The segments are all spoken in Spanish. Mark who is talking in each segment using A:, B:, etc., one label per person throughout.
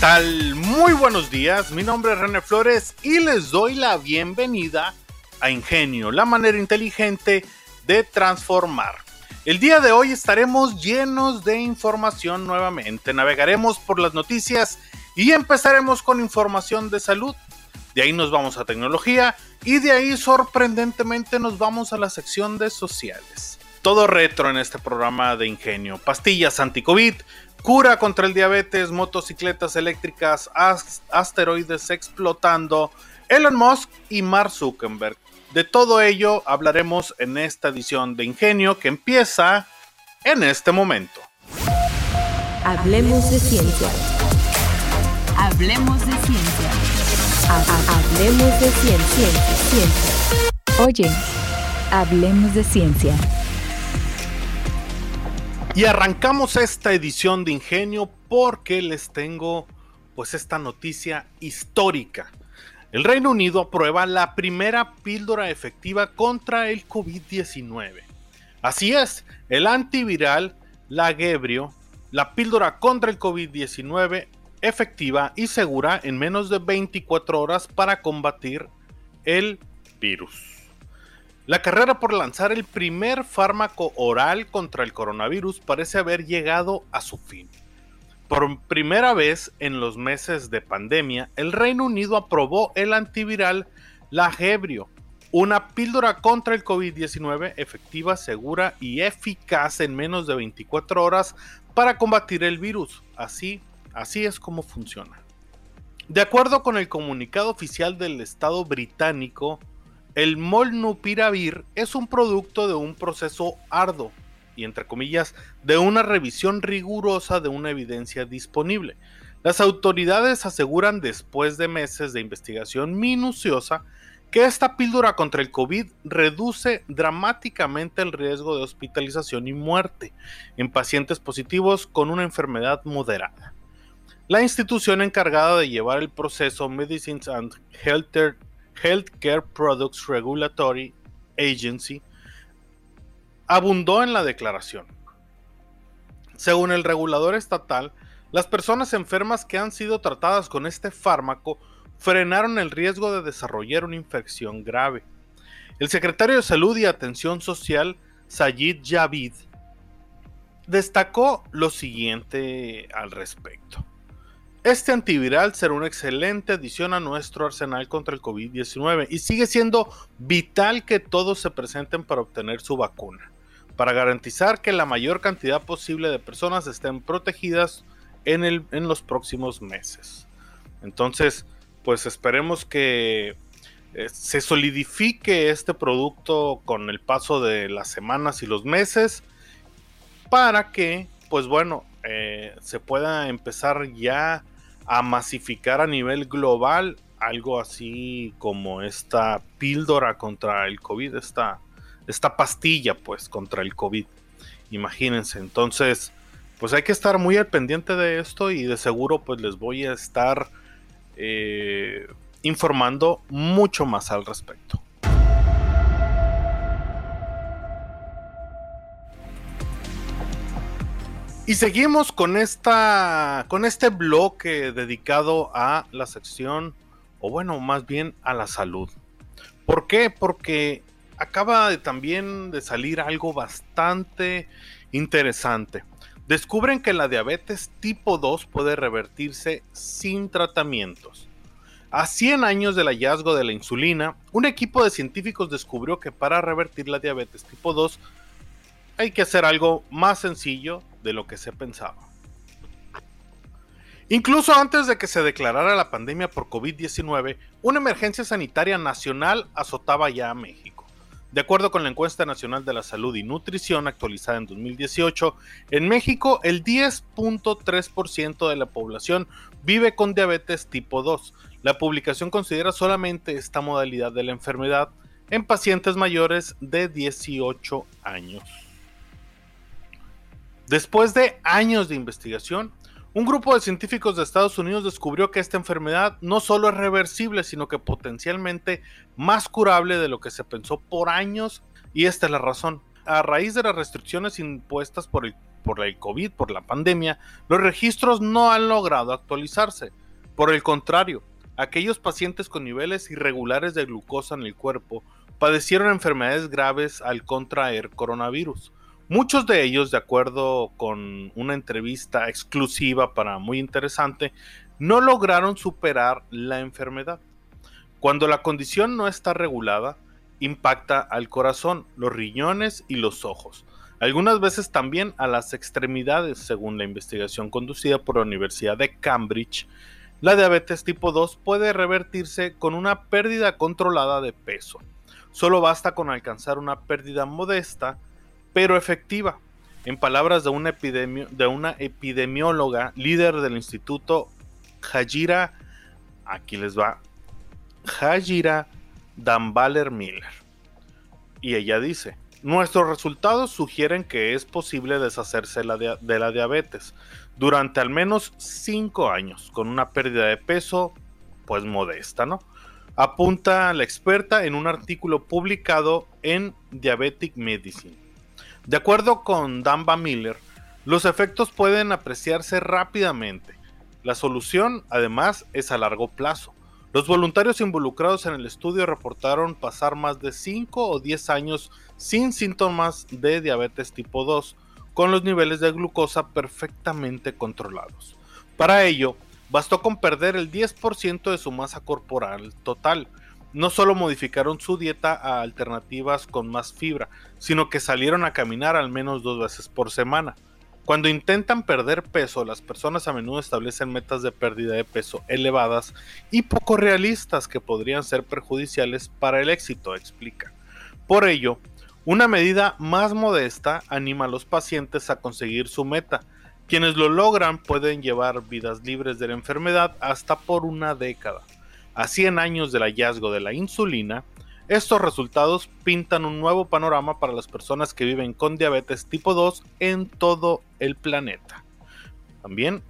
A: Tal? Muy buenos días. Mi nombre es René Flores y les doy la bienvenida a Ingenio, la manera inteligente de transformar. El día de hoy estaremos llenos de información nuevamente. Navegaremos por las noticias y empezaremos con información de salud. De ahí nos vamos a tecnología y de ahí sorprendentemente nos vamos a la sección de sociales. Todo retro en este programa de Ingenio. Pastillas anti-COVID, cura contra el diabetes, motocicletas eléctricas, asteroides explotando, Elon Musk y Mark Zuckerberg. De todo ello hablaremos en esta edición de Ingenio que empieza en este momento.
B: Hablemos de ciencia.
C: Hablemos de ciencia.
B: hablemos de ciencia. ciencia.
C: Oye, hablemos de ciencia.
A: Y arrancamos esta edición de Ingenio porque les tengo pues esta noticia histórica. El Reino Unido aprueba la primera píldora efectiva contra el COVID-19. Así es, el antiviral Lagebrio, la píldora contra el COVID-19 efectiva y segura en menos de 24 horas para combatir el virus. La carrera por lanzar el primer fármaco oral contra el coronavirus parece haber llegado a su fin. Por primera vez en los meses de pandemia, el Reino Unido aprobó el antiviral Lagebrio, una píldora contra el COVID-19 efectiva, segura y eficaz en menos de 24 horas para combatir el virus. Así, así es como funciona. De acuerdo con el comunicado oficial del Estado británico, el molnupiravir es un producto de un proceso arduo y entre comillas de una revisión rigurosa de una evidencia disponible. Las autoridades aseguran después de meses de investigación minuciosa que esta píldora contra el COVID reduce dramáticamente el riesgo de hospitalización y muerte en pacientes positivos con una enfermedad moderada. La institución encargada de llevar el proceso Medicines and Healthcare Healthcare Products Regulatory Agency, abundó en la declaración. Según el regulador estatal, las personas enfermas que han sido tratadas con este fármaco frenaron el riesgo de desarrollar una infección grave. El secretario de Salud y Atención Social, Sayid Javid, destacó lo siguiente al respecto. Este antiviral será una excelente adición a nuestro arsenal contra el COVID-19 y sigue siendo vital que todos se presenten para obtener su vacuna, para garantizar que la mayor cantidad posible de personas estén protegidas en, el, en los próximos meses. Entonces, pues esperemos que eh, se solidifique este producto con el paso de las semanas y los meses para que, pues bueno, eh, se pueda empezar ya a masificar a nivel global algo así como esta píldora contra el COVID, esta, esta pastilla pues contra el COVID. Imagínense, entonces pues hay que estar muy al pendiente de esto y de seguro pues les voy a estar eh, informando mucho más al respecto. Y seguimos con esta con este bloque dedicado a la sección o bueno, más bien a la salud. ¿Por qué? Porque acaba también de salir algo bastante interesante. Descubren que la diabetes tipo 2 puede revertirse sin tratamientos. A 100 años del hallazgo de la insulina, un equipo de científicos descubrió que para revertir la diabetes tipo 2 hay que hacer algo más sencillo de lo que se pensaba. Incluso antes de que se declarara la pandemia por COVID-19, una emergencia sanitaria nacional azotaba ya a México. De acuerdo con la encuesta nacional de la salud y nutrición actualizada en 2018, en México el 10.3% de la población vive con diabetes tipo 2. La publicación considera solamente esta modalidad de la enfermedad en pacientes mayores de 18 años. Después de años de investigación, un grupo de científicos de Estados Unidos descubrió que esta enfermedad no solo es reversible, sino que potencialmente más curable de lo que se pensó por años, y esta es la razón. A raíz de las restricciones impuestas por el, por el COVID, por la pandemia, los registros no han logrado actualizarse. Por el contrario, aquellos pacientes con niveles irregulares de glucosa en el cuerpo padecieron enfermedades graves al contraer coronavirus. Muchos de ellos, de acuerdo con una entrevista exclusiva para muy interesante, no lograron superar la enfermedad. Cuando la condición no está regulada, impacta al corazón, los riñones y los ojos. Algunas veces también a las extremidades, según la investigación conducida por la Universidad de Cambridge. La diabetes tipo 2 puede revertirse con una pérdida controlada de peso. Solo basta con alcanzar una pérdida modesta pero efectiva. En palabras de una, de una epidemióloga líder del instituto Hajira, aquí les va, Hajira Dambaler Miller. Y ella dice, nuestros resultados sugieren que es posible deshacerse de la diabetes durante al menos 5 años, con una pérdida de peso pues modesta, ¿no? Apunta la experta en un artículo publicado en Diabetic Medicine. De acuerdo con Damba Miller, los efectos pueden apreciarse rápidamente. La solución, además, es a largo plazo. Los voluntarios involucrados en el estudio reportaron pasar más de 5 o 10 años sin síntomas de diabetes tipo 2, con los niveles de glucosa perfectamente controlados. Para ello, bastó con perder el 10% de su masa corporal total, no solo modificaron su dieta a alternativas con más fibra, sino que salieron a caminar al menos dos veces por semana. Cuando intentan perder peso, las personas a menudo establecen metas de pérdida de peso elevadas y poco realistas que podrían ser perjudiciales para el éxito, explica. Por ello, una medida más modesta anima a los pacientes a conseguir su meta. Quienes lo logran pueden llevar vidas libres de la enfermedad hasta por una década. A 100 años del hallazgo de la insulina, estos resultados pintan un nuevo panorama para las personas que viven con diabetes tipo 2 en todo el planeta. También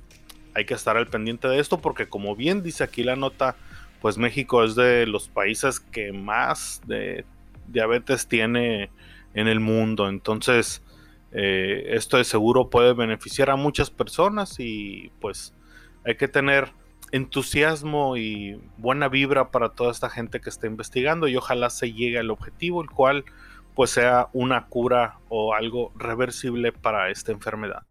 A: hay que estar al pendiente de esto porque como bien dice aquí la nota, pues México es de los países que más de diabetes tiene en el mundo. Entonces, eh, esto de seguro puede beneficiar a muchas personas y pues hay que tener entusiasmo y buena vibra para toda esta gente que está investigando y ojalá se llegue al objetivo, el cual pues sea una cura o algo reversible para esta enfermedad.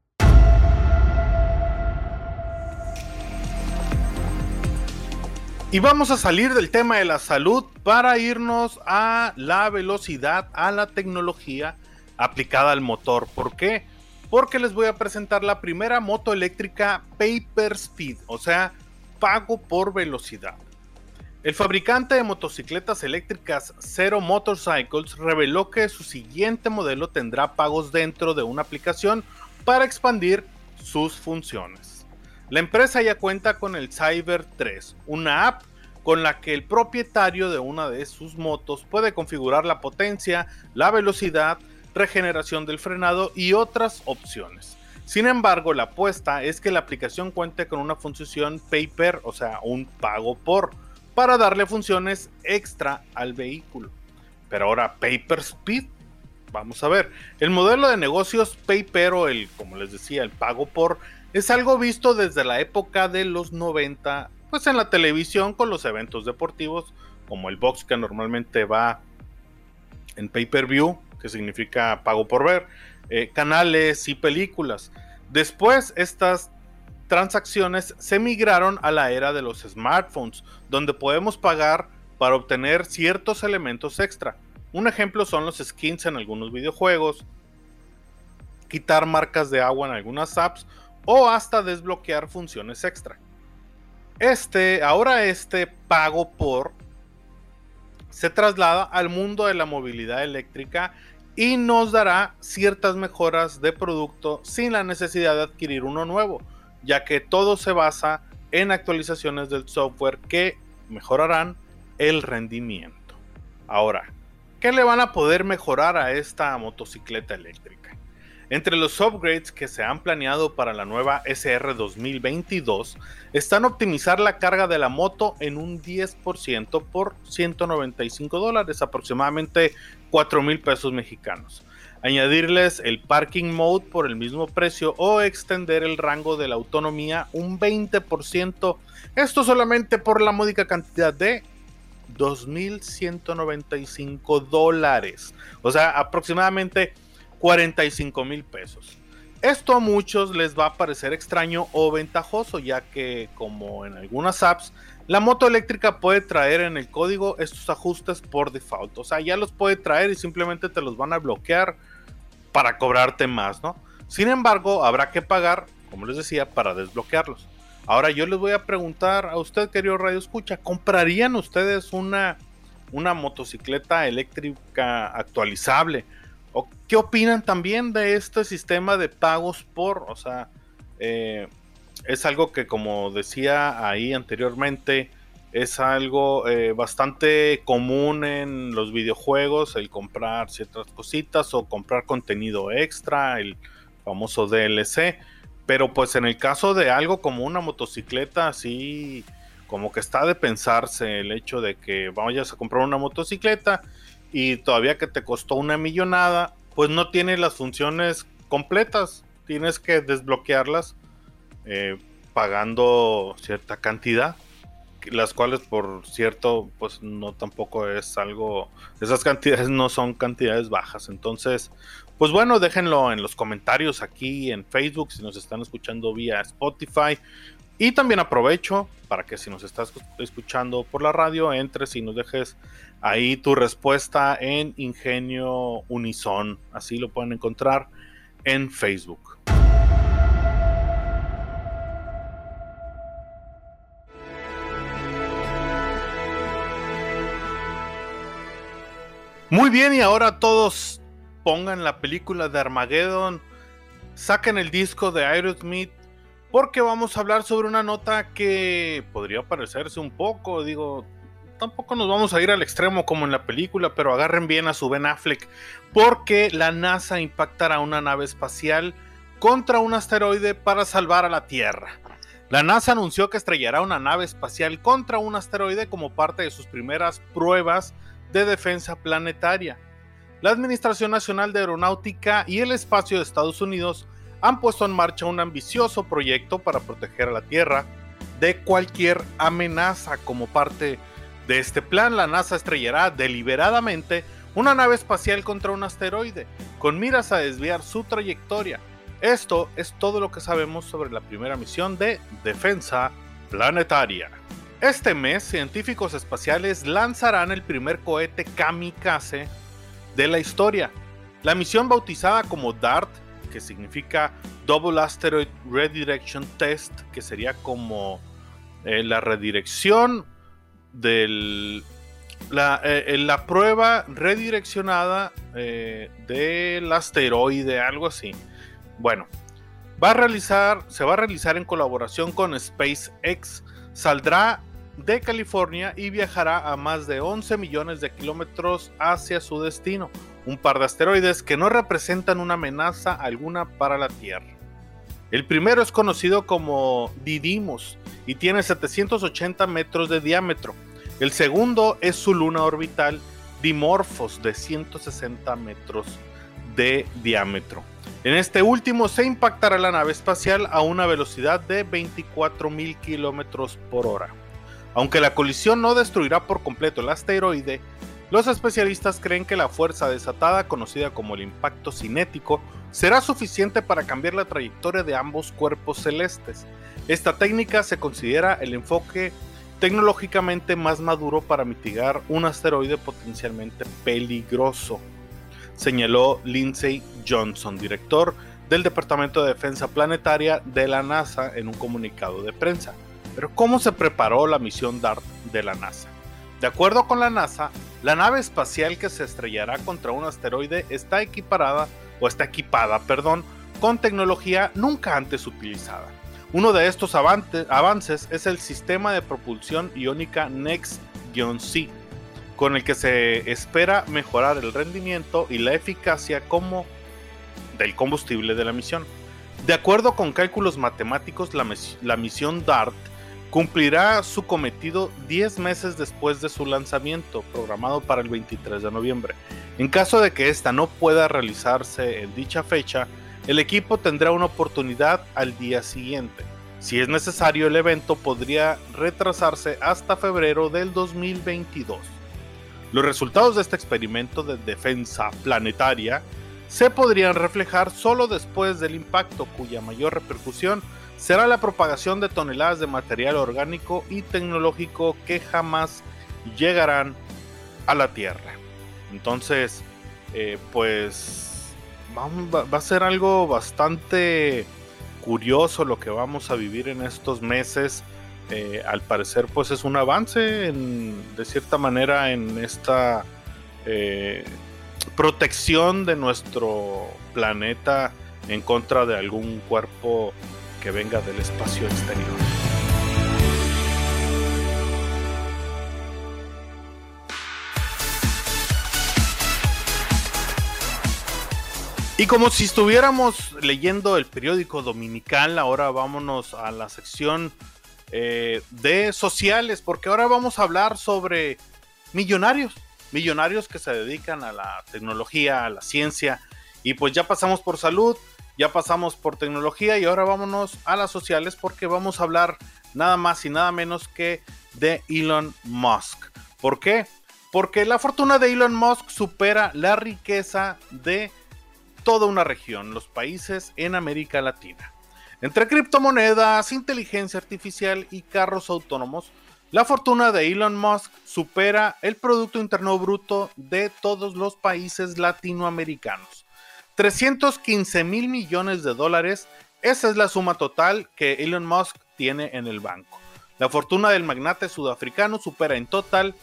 A: Y vamos a salir del tema de la salud para irnos a la velocidad, a la tecnología aplicada al motor. ¿Por qué? Porque les voy a presentar la primera moto eléctrica Paper Speed, o sea, pago por velocidad. El fabricante de motocicletas eléctricas Zero Motorcycles reveló que su siguiente modelo tendrá pagos dentro de una aplicación para expandir sus funciones. La empresa ya cuenta con el Cyber 3, una app con la que el propietario de una de sus motos puede configurar la potencia, la velocidad, regeneración del frenado y otras opciones. Sin embargo, la apuesta es que la aplicación cuente con una función paper, o sea, un pago por, para darle funciones extra al vehículo. Pero ahora, Paper Speed, vamos a ver. El modelo de negocios paper o el, como les decía, el pago por, es algo visto desde la época de los 90, pues en la televisión con los eventos deportivos, como el box que normalmente va en pay per view, que significa pago por ver eh, canales y películas. Después estas transacciones se migraron a la era de los smartphones, donde podemos pagar para obtener ciertos elementos extra. Un ejemplo son los skins en algunos videojuegos, quitar marcas de agua en algunas apps o hasta desbloquear funciones extra. Este, ahora este pago por se traslada al mundo de la movilidad eléctrica y nos dará ciertas mejoras de producto sin la necesidad de adquirir uno nuevo, ya que todo se basa en actualizaciones del software que mejorarán el rendimiento. Ahora, ¿qué le van a poder mejorar a esta motocicleta eléctrica? Entre los upgrades que se han planeado para la nueva SR 2022 están optimizar la carga de la moto en un 10% por 195 dólares, aproximadamente 4 mil pesos mexicanos. Añadirles el parking mode por el mismo precio o extender el rango de la autonomía un 20%. Esto solamente por la módica cantidad de 2.195 dólares. O sea, aproximadamente 45 mil pesos. Esto a muchos les va a parecer extraño o ventajoso, ya que como en algunas apps, la moto eléctrica puede traer en el código estos ajustes por default. O sea, ya los puede traer y simplemente te los van a bloquear para cobrarte más, ¿no? Sin embargo, habrá que pagar, como les decía, para desbloquearlos. Ahora yo les voy a preguntar a usted, querido Radio Escucha, ¿comprarían ustedes una, una motocicleta eléctrica actualizable? ¿O qué opinan también de este sistema de pagos por? O sea, eh, es algo que como decía ahí anteriormente, es algo eh, bastante común en los videojuegos, el comprar ciertas cositas o comprar contenido extra, el famoso DLC. Pero pues en el caso de algo como una motocicleta, así como que está de pensarse el hecho de que vayas a comprar una motocicleta y todavía que te costó una millonada, pues no tiene las funciones completas. Tienes que desbloquearlas eh, pagando cierta cantidad, las cuales por cierto, pues no tampoco es algo, esas cantidades no son cantidades bajas. Entonces, pues bueno, déjenlo en los comentarios aquí en Facebook si nos están escuchando vía Spotify. Y también aprovecho para que si nos estás escuchando por la radio, entres y nos dejes ahí tu respuesta en Ingenio Unison. Así lo pueden encontrar en Facebook. Muy bien, y ahora todos pongan la película de Armageddon, saquen el disco de Aerosmith porque vamos a hablar sobre una nota que podría parecerse un poco, digo, tampoco nos vamos a ir al extremo como en la película, pero agarren bien a su Ben Affleck, porque la NASA impactará una nave espacial contra un asteroide para salvar a la Tierra. La NASA anunció que estrellará una nave espacial contra un asteroide como parte de sus primeras pruebas de defensa planetaria. La Administración Nacional de Aeronáutica y el Espacio de Estados Unidos han puesto en marcha un ambicioso proyecto para proteger a la Tierra de cualquier amenaza. Como parte de este plan, la NASA estrellará deliberadamente una nave espacial contra un asteroide, con miras a desviar su trayectoria. Esto es todo lo que sabemos sobre la primera misión de defensa planetaria. Este mes, científicos espaciales lanzarán el primer cohete kamikaze de la historia. La misión bautizada como DART que significa Double Asteroid Redirection Test, que sería como eh, la redirección del... La, eh, la prueba redireccionada eh, del asteroide, algo así. Bueno, va a realizar, se va a realizar en colaboración con SpaceX. Saldrá de California y viajará a más de 11 millones de kilómetros hacia su destino, un par de asteroides que no representan una amenaza alguna para la Tierra. El primero es conocido como Didymos y tiene 780 metros de diámetro. El segundo es su luna orbital Dimorphos de 160 metros de diámetro. En este último se impactará la nave espacial a una velocidad de 24.000 kilómetros por hora. Aunque la colisión no destruirá por completo el asteroide, los especialistas creen que la fuerza desatada, conocida como el impacto cinético, será suficiente para cambiar la trayectoria de ambos cuerpos celestes. Esta técnica se considera el enfoque tecnológicamente más maduro para mitigar un asteroide potencialmente peligroso, señaló Lindsay Johnson, director del Departamento de Defensa Planetaria de la NASA en un comunicado de prensa. Pero ¿cómo se preparó la misión DART de la NASA? De acuerdo con la NASA, la nave espacial que se estrellará contra un asteroide está equiparada o está equipada, perdón, con tecnología nunca antes utilizada. Uno de estos avances es el sistema de propulsión iónica Next-C, con el que se espera mejorar el rendimiento y la eficacia como del combustible de la misión. De acuerdo con cálculos matemáticos, la, la misión DART cumplirá su cometido 10 meses después de su lanzamiento, programado para el 23 de noviembre. En caso de que esta no pueda realizarse en dicha fecha, el equipo tendrá una oportunidad al día siguiente. Si es necesario, el evento podría retrasarse hasta febrero del 2022. Los resultados de este experimento de defensa planetaria se podrían reflejar solo después del impacto cuya mayor repercusión será la propagación de toneladas de material orgánico y tecnológico que jamás llegarán a la Tierra. Entonces, eh, pues va, a ser algo bastante curioso lo que vamos a vivir en estos meses. Eh, al parecer, pues es un avance de cierta manera en esta eh, protección de nuestro planeta en contra de algún cuerpo que venga del espacio exterior. Y como si estuviéramos leyendo el periódico dominical, ahora vámonos a la sección eh, de sociales, porque ahora vamos a hablar sobre millonarios, millonarios que se dedican a la tecnología, a la ciencia, y pues ya pasamos por salud, ya pasamos por tecnología y ahora vámonos a las sociales porque vamos a hablar nada más y nada menos que de Elon Musk. ¿Por qué? Porque la fortuna de Elon Musk supera la riqueza de toda una región, los países en América Latina. Entre criptomonedas, inteligencia artificial y carros autónomos, la fortuna de Elon Musk supera el Producto Interno Bruto de todos los países latinoamericanos. 315 mil millones de dólares, esa es la suma total que Elon Musk tiene en el banco. La fortuna del magnate sudafricano supera en total,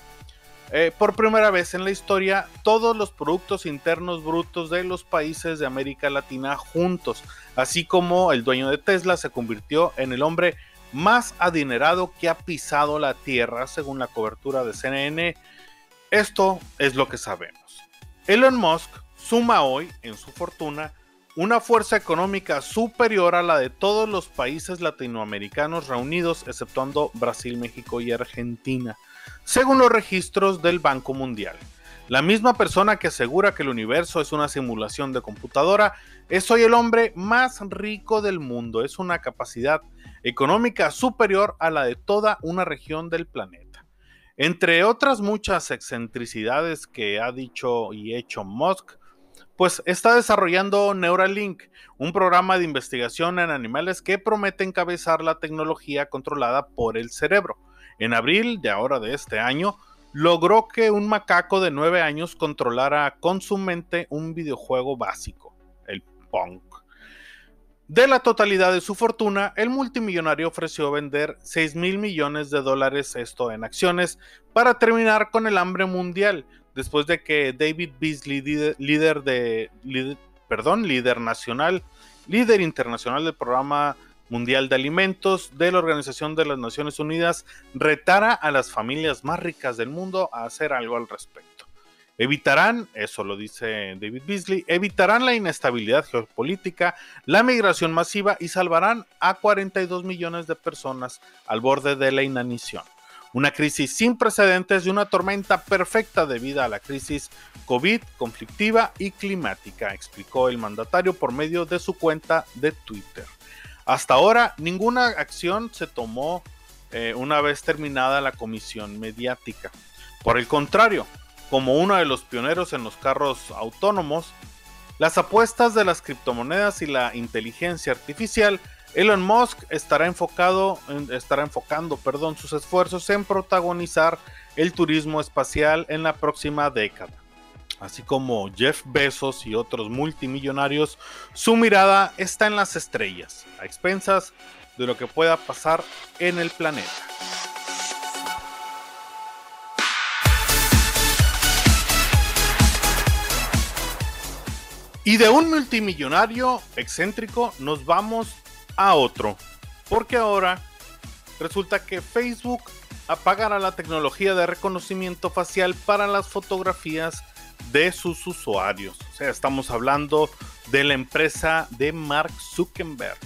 A: eh, por primera vez en la historia, todos los productos internos brutos de los países de América Latina juntos, así como el dueño de Tesla se convirtió en el hombre más adinerado que ha pisado la Tierra, según la cobertura de CNN. Esto es lo que sabemos. Elon Musk suma hoy en su fortuna una fuerza económica superior a la de todos los países latinoamericanos reunidos, exceptuando Brasil, México y Argentina, según los registros del Banco Mundial. La misma persona que asegura que el universo es una simulación de computadora es hoy el hombre más rico del mundo. Es una capacidad económica superior a la de toda una región del planeta. Entre otras muchas excentricidades que ha dicho y hecho Musk, pues está desarrollando Neuralink, un programa de investigación en animales que promete encabezar la tecnología controlada por el cerebro. En abril de ahora de este año, logró que un macaco de 9 años controlara con su mente un videojuego básico, el Pong. De la totalidad de su fortuna, el multimillonario ofreció vender 6 mil millones de dólares, esto en acciones, para terminar con el hambre mundial, después de que David Beasley, líder, de, perdón, líder nacional, líder internacional del programa mundial de alimentos de la Organización de las Naciones Unidas, retara a las familias más ricas del mundo a hacer algo al respecto. Evitarán, eso lo dice David Beasley, evitarán la inestabilidad geopolítica, la migración masiva y salvarán a 42 millones de personas al borde de la inanición. Una crisis sin precedentes y una tormenta perfecta debido a la crisis COVID, conflictiva y climática, explicó el mandatario por medio de su cuenta de Twitter. Hasta ahora, ninguna acción se tomó eh, una vez terminada la comisión mediática. Por el contrario, como uno de los pioneros en los carros autónomos, las apuestas de las criptomonedas y la inteligencia artificial Elon Musk estará enfocado, estará enfocando, perdón, sus esfuerzos en protagonizar el turismo espacial en la próxima década. Así como Jeff Bezos y otros multimillonarios, su mirada está en las estrellas, a expensas de lo que pueda pasar en el planeta. Y de un multimillonario excéntrico nos vamos a otro. Porque ahora resulta que Facebook apagará la tecnología de reconocimiento facial para las fotografías de sus usuarios. O sea, estamos hablando de la empresa de Mark Zuckerberg.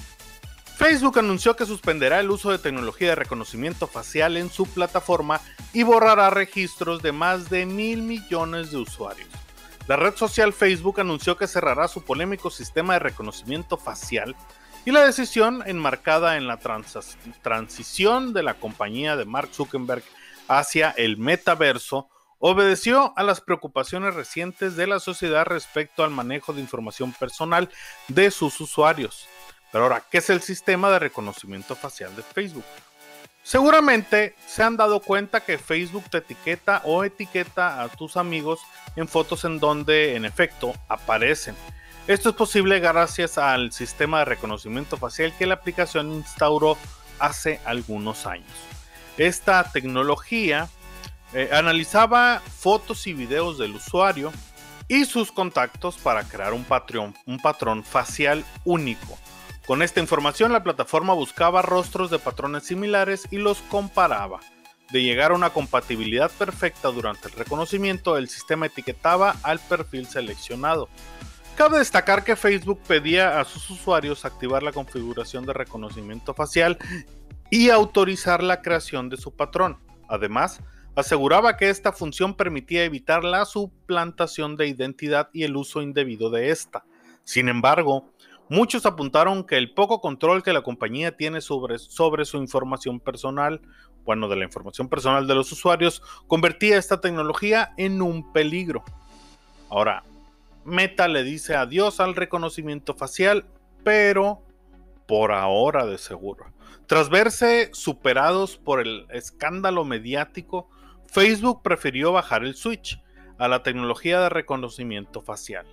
A: Facebook anunció que suspenderá el uso de tecnología de reconocimiento facial en su plataforma y borrará registros de más de mil millones de usuarios. La red social Facebook anunció que cerrará su polémico sistema de reconocimiento facial y la decisión enmarcada en la transición de la compañía de Mark Zuckerberg hacia el metaverso obedeció a las preocupaciones recientes de la sociedad respecto al manejo de información personal de sus usuarios. Pero ahora, ¿qué es el sistema de reconocimiento facial de Facebook? Seguramente se han dado cuenta que Facebook te etiqueta o etiqueta a tus amigos en fotos en donde en efecto aparecen. Esto es posible gracias al sistema de reconocimiento facial que la aplicación instauró hace algunos años. Esta tecnología eh, analizaba fotos y videos del usuario y sus contactos para crear un, un patrón facial único. Con esta información la plataforma buscaba rostros de patrones similares y los comparaba. De llegar a una compatibilidad perfecta durante el reconocimiento, el sistema etiquetaba al perfil seleccionado. Cabe destacar que Facebook pedía a sus usuarios activar la configuración de reconocimiento facial y autorizar la creación de su patrón. Además, aseguraba que esta función permitía evitar la suplantación de identidad y el uso indebido de esta. Sin embargo, muchos apuntaron que el poco control que la compañía tiene sobre, su información personal, bueno, de la información personal de los usuarios, convertía esta tecnología en un peligro. Ahora, Meta le dice adiós al reconocimiento facial, pero por ahora de seguro. Tras verse superados por el escándalo mediático, Facebook prefirió bajar el switch a la tecnología de reconocimiento facial.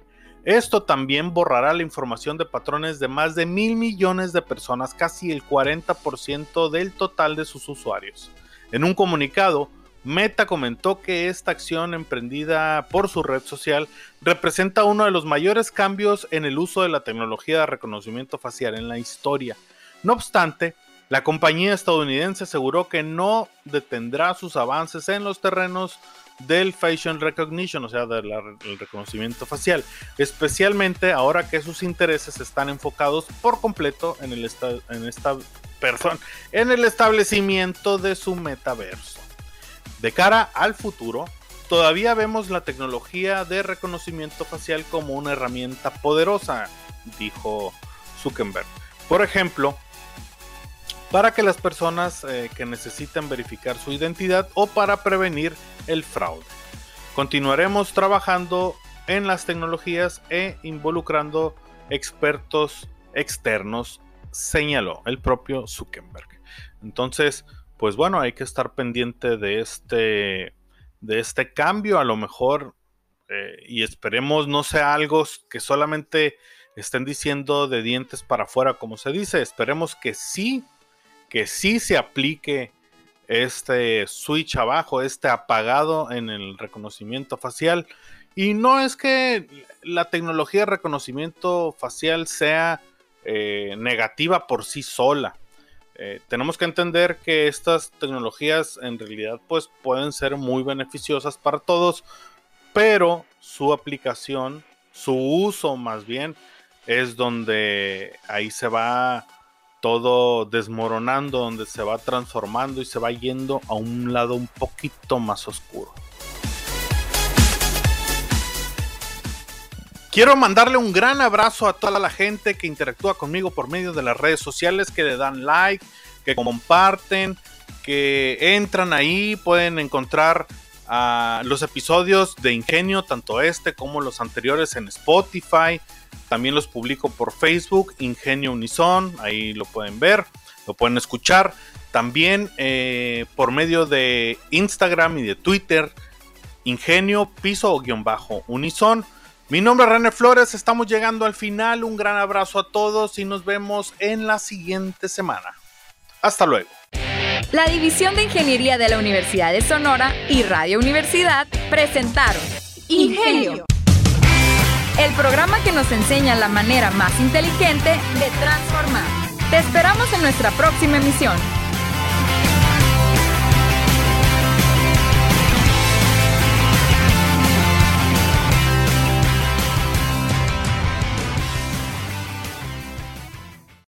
A: Esto también borrará la información de patrones de más de mil millones de personas, casi el 40% del total de sus usuarios. En un comunicado, Meta comentó que esta acción emprendida por su red social representa uno de los mayores cambios en el uso de la tecnología de reconocimiento facial en la historia. No obstante, la compañía estadounidense aseguró que no detendrá sus avances en los terrenos del facial recognition, o sea, del reconocimiento facial, especialmente ahora que sus intereses están enfocados por completo en esta en el establecimiento de su metaverso. De cara al futuro, todavía vemos la tecnología de reconocimiento facial como una herramienta poderosa, dijo Zuckerberg. Por ejemplo, para que las personas eh, que necesiten verificar su identidad o para prevenir el fraude. Continuaremos trabajando en las tecnologías e involucrando expertos externos, señaló el propio Zuckerberg. Entonces, pues bueno, hay que estar pendiente de este, de este cambio, a lo mejor, eh, y esperemos no sea algo que solamente estén diciendo de dientes para afuera, como se dice, esperemos que sí que sí se aplique este switch abajo, este apagado en el reconocimiento facial. Y no es que la tecnología de reconocimiento facial sea eh, negativa por sí sola. Eh, tenemos que entender que estas tecnologías en realidad pues pueden ser muy beneficiosas para todos, pero su aplicación, su uso más bien, es donde ahí se va todo desmoronando, donde se va transformando y se va yendo a un lado un poquito más oscuro. Quiero mandarle un gran abrazo a toda la gente que interactúa conmigo por medio de las redes sociales, que le dan like, que comparten, que entran ahí, pueden encontrar uh, los episodios de Ingenio, tanto este como los anteriores en Spotify, también los publico por Facebook, Ingenio Unison, ahí lo pueden ver, lo pueden escuchar. También eh, por medio de Instagram y de Twitter, Ingenio Piso o guion bajo Unison. Mi nombre es René Flores, estamos llegando al final. Un gran abrazo a todos y nos vemos en la siguiente semana. Hasta luego.
C: La División de Ingeniería de la Universidad de Sonora y Radio Universidad presentaron Ingenio el programa que nos enseña la manera más inteligente de transformar. Te esperamos en nuestra próxima emisión.